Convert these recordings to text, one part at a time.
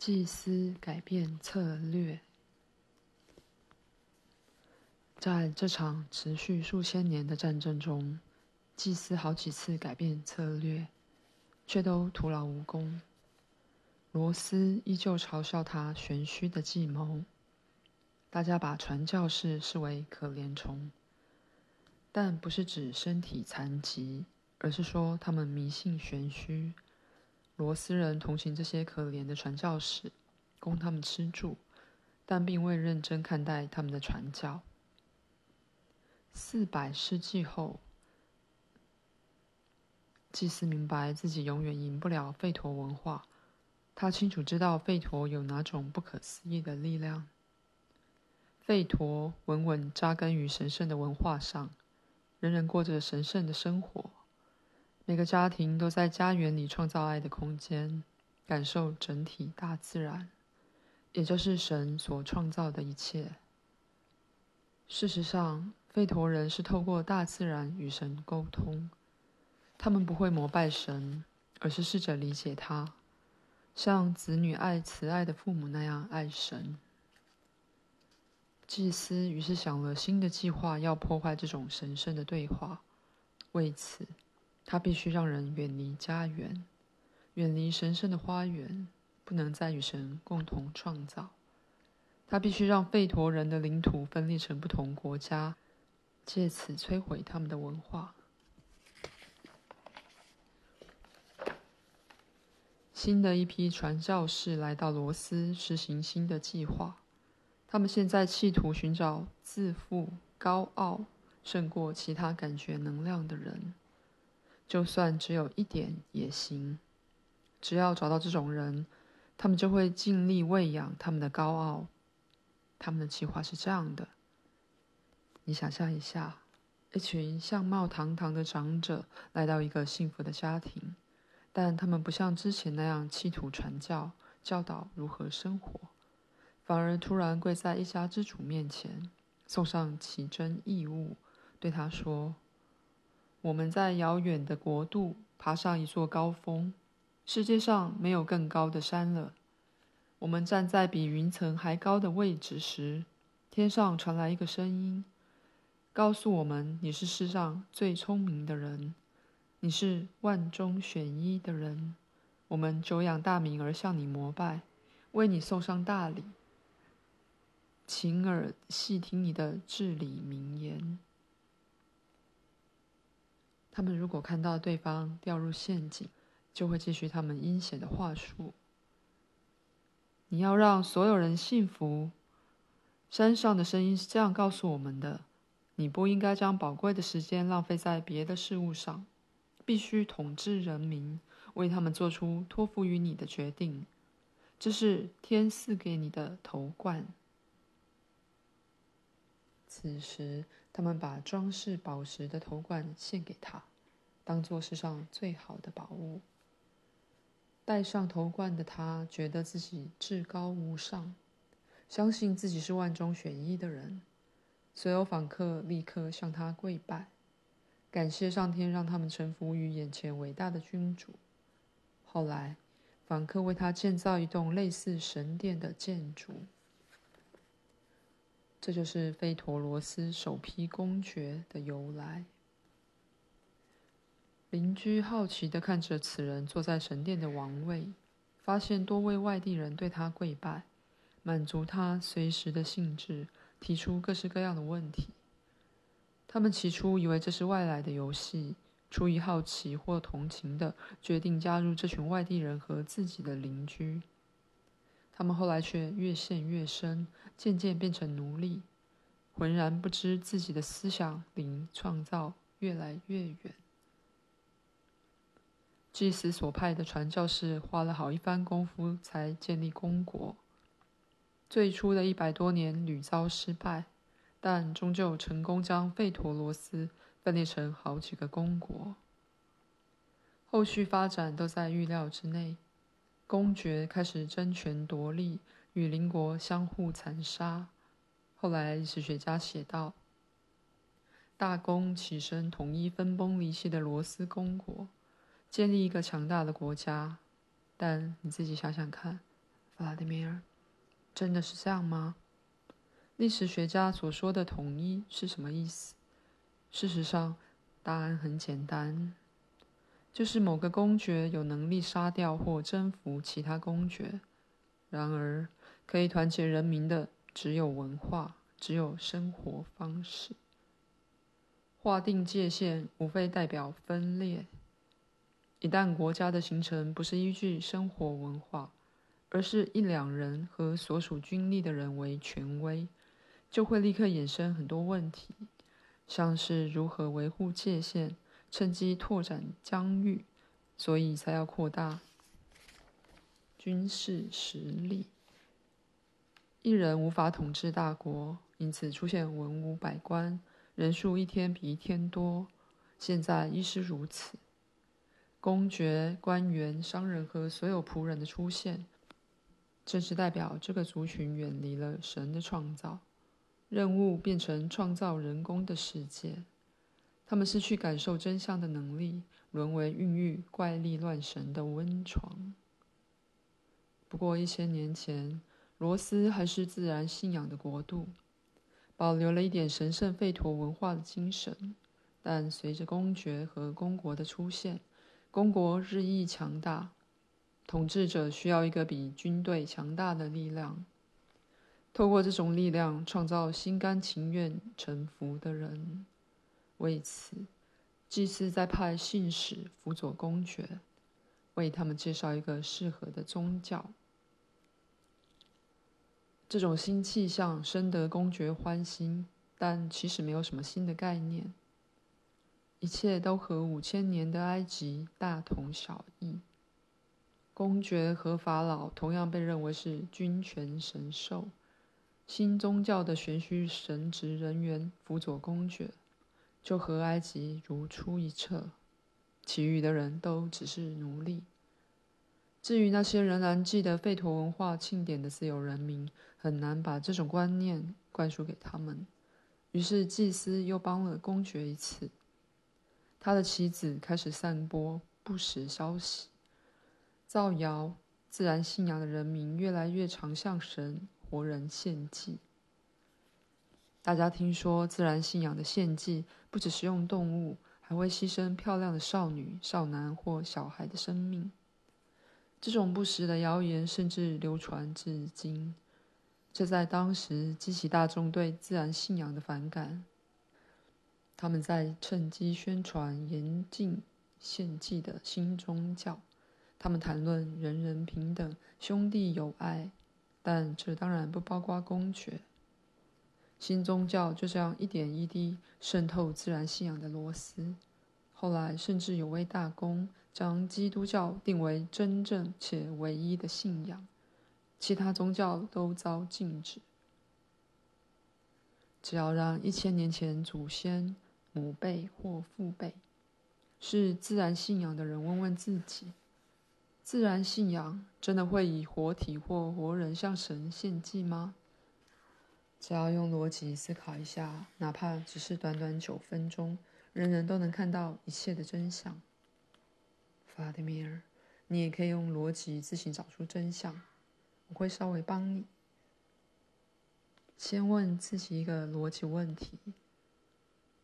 祭司改变策略。在这场持续数千年的战争中，祭司好几次改变策略，却都徒劳无功。罗斯依旧嘲笑他玄虚的计谋。大家把传教士视为可怜虫，但不是指身体残疾，而是说他们迷信玄虚。罗斯人同情这些可怜的传教士，供他们吃住，但并未认真看待他们的传教。四百世纪后，祭司明白自己永远赢不了吠陀文化。他清楚知道吠陀有哪种不可思议的力量。吠陀稳稳扎根于神圣的文化上，人人过着神圣的生活。每个家庭都在家园里创造爱的空间，感受整体大自然，也就是神所创造的一切。事实上，吠陀人是透过大自然与神沟通，他们不会膜拜神，而是试着理解他，像子女爱慈爱的父母那样爱神。祭司于是想了新的计划，要破坏这种神圣的对话。为此，他必须让人远离家园，远离神圣的花园，不能再与神共同创造。他必须让吠陀人的领土分裂成不同国家。借此摧毁他们的文化。新的一批传教士来到罗斯，实行新的计划。他们现在企图寻找自负、高傲胜过其他感觉能量的人，就算只有一点也行。只要找到这种人，他们就会尽力喂养他们的高傲。他们的计划是这样的。你想象一下，一群相貌堂堂的长者来到一个幸福的家庭，但他们不像之前那样企图传教、教导如何生活，反而突然跪在一家之主面前，送上奇珍异物，对他说：“我们在遥远的国度爬上一座高峰，世界上没有更高的山了。我们站在比云层还高的位置时，天上传来一个声音。”告诉我们，你是世上最聪明的人，你是万中选一的人。我们久仰大名而向你膜拜，为你送上大礼。请耳细听你的至理名言。他们如果看到对方掉入陷阱，就会继续他们阴险的话术。你要让所有人信服。山上的声音是这样告诉我们的。你不应该将宝贵的时间浪费在别的事物上，必须统治人民，为他们做出托付于你的决定。这是天赐给你的头冠。此时，他们把装饰宝石的头冠献给他，当做世上最好的宝物。戴上头冠的他，觉得自己至高无上，相信自己是万中选一的人。所有访客立刻向他跪拜，感谢上天让他们臣服于眼前伟大的君主。后来，访客为他建造一栋类似神殿的建筑。这就是吠陀罗斯首批公爵的由来。邻居好奇地看着此人坐在神殿的王位，发现多位外地人对他跪拜，满足他随时的兴致。提出各式各样的问题。他们起初以为这是外来的游戏，出于好奇或同情的，决定加入这群外地人和自己的邻居。他们后来却越陷越深，渐渐变成奴隶，浑然不知自己的思想离创造越来越远。祭司所派的传教士花了好一番功夫才建立公国。最初的一百多年屡遭失败，但终究成功将费陀罗斯分裂成好几个公国。后续发展都在预料之内，公爵开始争权夺利，与邻国相互残杀。后来历史学家写道：大公起身统一分崩离析的罗斯公国，建立一个强大的国家。但你自己想想看。弗拉迪米尔，真的是这样吗？历史学家所说的统一是什么意思？事实上，答案很简单，就是某个公爵有能力杀掉或征服其他公爵。然而，可以团结人民的只有文化，只有生活方式。划定界限，无非代表分裂。一旦国家的形成不是依据生活文化，而是一两人和所属军力的人为权威，就会立刻衍生很多问题。像是如何维护界限，趁机拓展疆域，所以才要扩大军事实力。一人无法统治大国，因此出现文武百官，人数一天比一天多。现在亦是如此。公爵、官员、商人和所有仆人的出现，正是代表这个族群远离了神的创造。任务变成创造人工的世界，他们失去感受真相的能力，沦为孕育怪力乱神的温床。不过一千年前，罗斯还是自然信仰的国度，保留了一点神圣吠陀文化的精神。但随着公爵和公国的出现，公国日益强大，统治者需要一个比军队强大的力量。透过这种力量，创造心甘情愿臣服的人。为此，祭司在派信使辅佐公爵，为他们介绍一个适合的宗教。这种新气象深得公爵欢心，但其实没有什么新的概念。一切都和五千年的埃及大同小异。公爵和法老同样被认为是君权神授。新宗教的玄虚神职人员辅佐公爵，就和埃及如出一辙，其余的人都只是奴隶。至于那些仍然记得吠陀文化庆典的自由人民，很难把这种观念灌输给他们。于是祭司又帮了公爵一次，他的妻子开始散播不实消息，造谣，自然信仰的人民越来越常向神。活人献祭，大家听说自然信仰的献祭不只是用动物，还会牺牲漂亮的少女、少男或小孩的生命。这种不实的谣言甚至流传至今，这在当时激起大众对自然信仰的反感。他们在趁机宣传严禁献祭的新宗教，他们谈论人人平等、兄弟友爱。但这当然不包括公爵。新宗教就这样一点一滴渗透自然信仰的螺丝。后来甚至有位大公将基督教定为真正且唯一的信仰，其他宗教都遭禁止。只要让一千年前祖先、母辈或父辈是自然信仰的人问问自己。自然信仰真的会以活体或活人向神献祭吗？只要用逻辑思考一下，哪怕只是短短九分钟，人人都能看到一切的真相。弗拉迪米尔，你也可以用逻辑自行找出真相，我会稍微帮你。先问自己一个逻辑问题：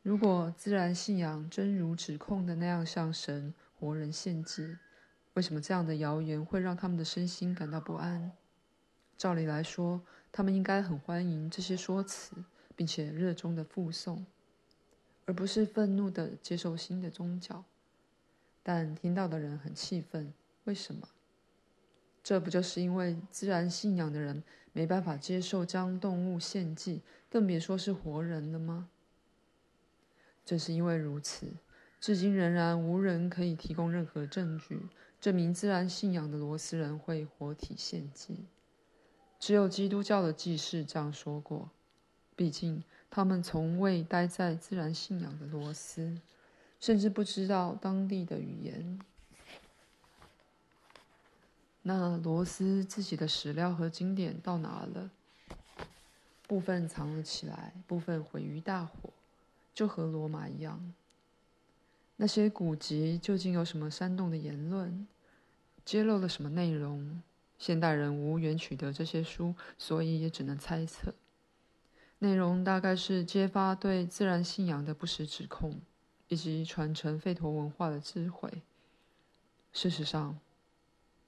如果自然信仰真如指控的那样向神活人献祭，为什么这样的谣言会让他们的身心感到不安？照理来说，他们应该很欢迎这些说辞，并且热衷的附送，而不是愤怒的接受新的宗教。但听到的人很气愤，为什么？这不就是因为自然信仰的人没办法接受将动物献祭，更别说是活人了吗？正是因为如此，至今仍然无人可以提供任何证据。证明自然信仰的罗斯人会活体献祭，只有基督教的祭事这样说过。毕竟他们从未待在自然信仰的罗斯，甚至不知道当地的语言。那罗斯自己的史料和经典到哪了？部分藏了起来，部分毁于大火，就和罗马一样。那些古籍究竟有什么煽动的言论？揭露了什么内容？现代人无缘取得这些书，所以也只能猜测。内容大概是揭发对自然信仰的不实指控，以及传承吠陀文化的智慧。事实上，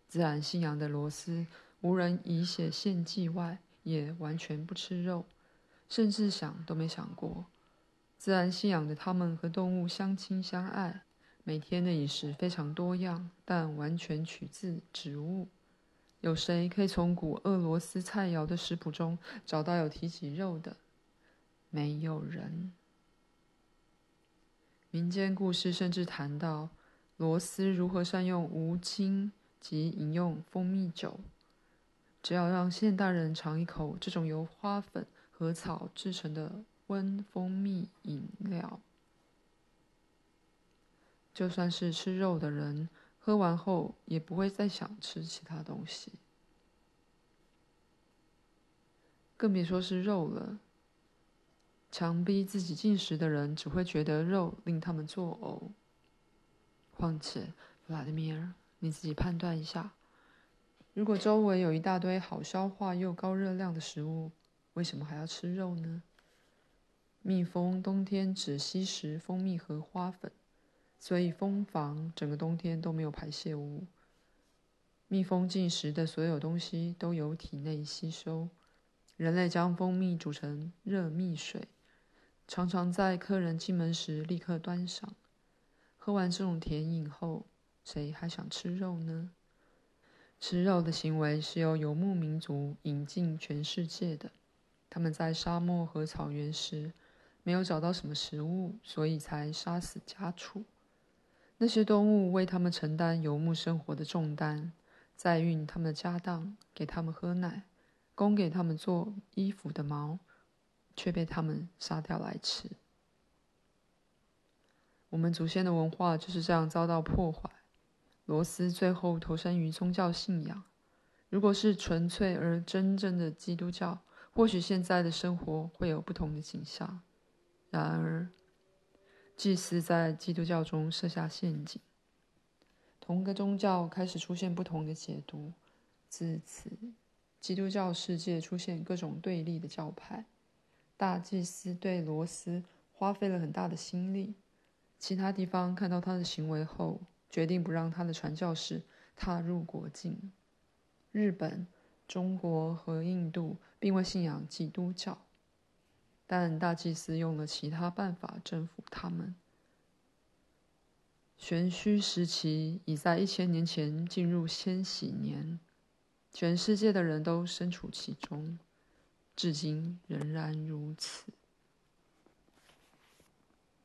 自然信仰的罗斯，无人以血献祭外，也完全不吃肉，甚至想都没想过。自然信仰的他们和动物相亲相爱，每天的饮食非常多样，但完全取自植物。有谁可以从古俄罗斯菜肴的食谱中找到有提及肉的？没有人。民间故事甚至谈到罗斯如何善用乌青及饮用蜂蜜酒。只要让现代人尝一口这种由花粉和草制成的温蜂蜜饮料，就算是吃肉的人。喝完后也不会再想吃其他东西，更别说是肉了。强逼自己进食的人只会觉得肉令他们作呕。况且，弗拉德米尔，你自己判断一下：如果周围有一大堆好消化又高热量的食物，为什么还要吃肉呢？蜜蜂冬天只吸食蜂蜜和花粉。所以蜂房整个冬天都没有排泄物。蜜蜂进食的所有东西都由体内吸收。人类将蜂蜜煮成热蜜水，常常在客人进门时立刻端上。喝完这种甜饮后，谁还想吃肉呢？吃肉的行为是由游牧民族引进全世界的。他们在沙漠和草原时没有找到什么食物，所以才杀死家畜。那些动物为他们承担游牧生活的重担，载运他们的家当，给他们喝奶，供给他们做衣服的毛，却被他们杀掉来吃。我们祖先的文化就是这样遭到破坏。罗斯最后投身于宗教信仰。如果是纯粹而真正的基督教，或许现在的生活会有不同的景象。然而，祭司在基督教中设下陷阱，同个宗教开始出现不同的解读，自此，基督教世界出现各种对立的教派。大祭司对罗斯花费了很大的心力，其他地方看到他的行为后，决定不让他的传教士踏入国境。日本、中国和印度并未信仰基督教。但大祭司用了其他办法征服他们。玄虚时期已在一千年前进入千禧年，全世界的人都身处其中，至今仍然如此。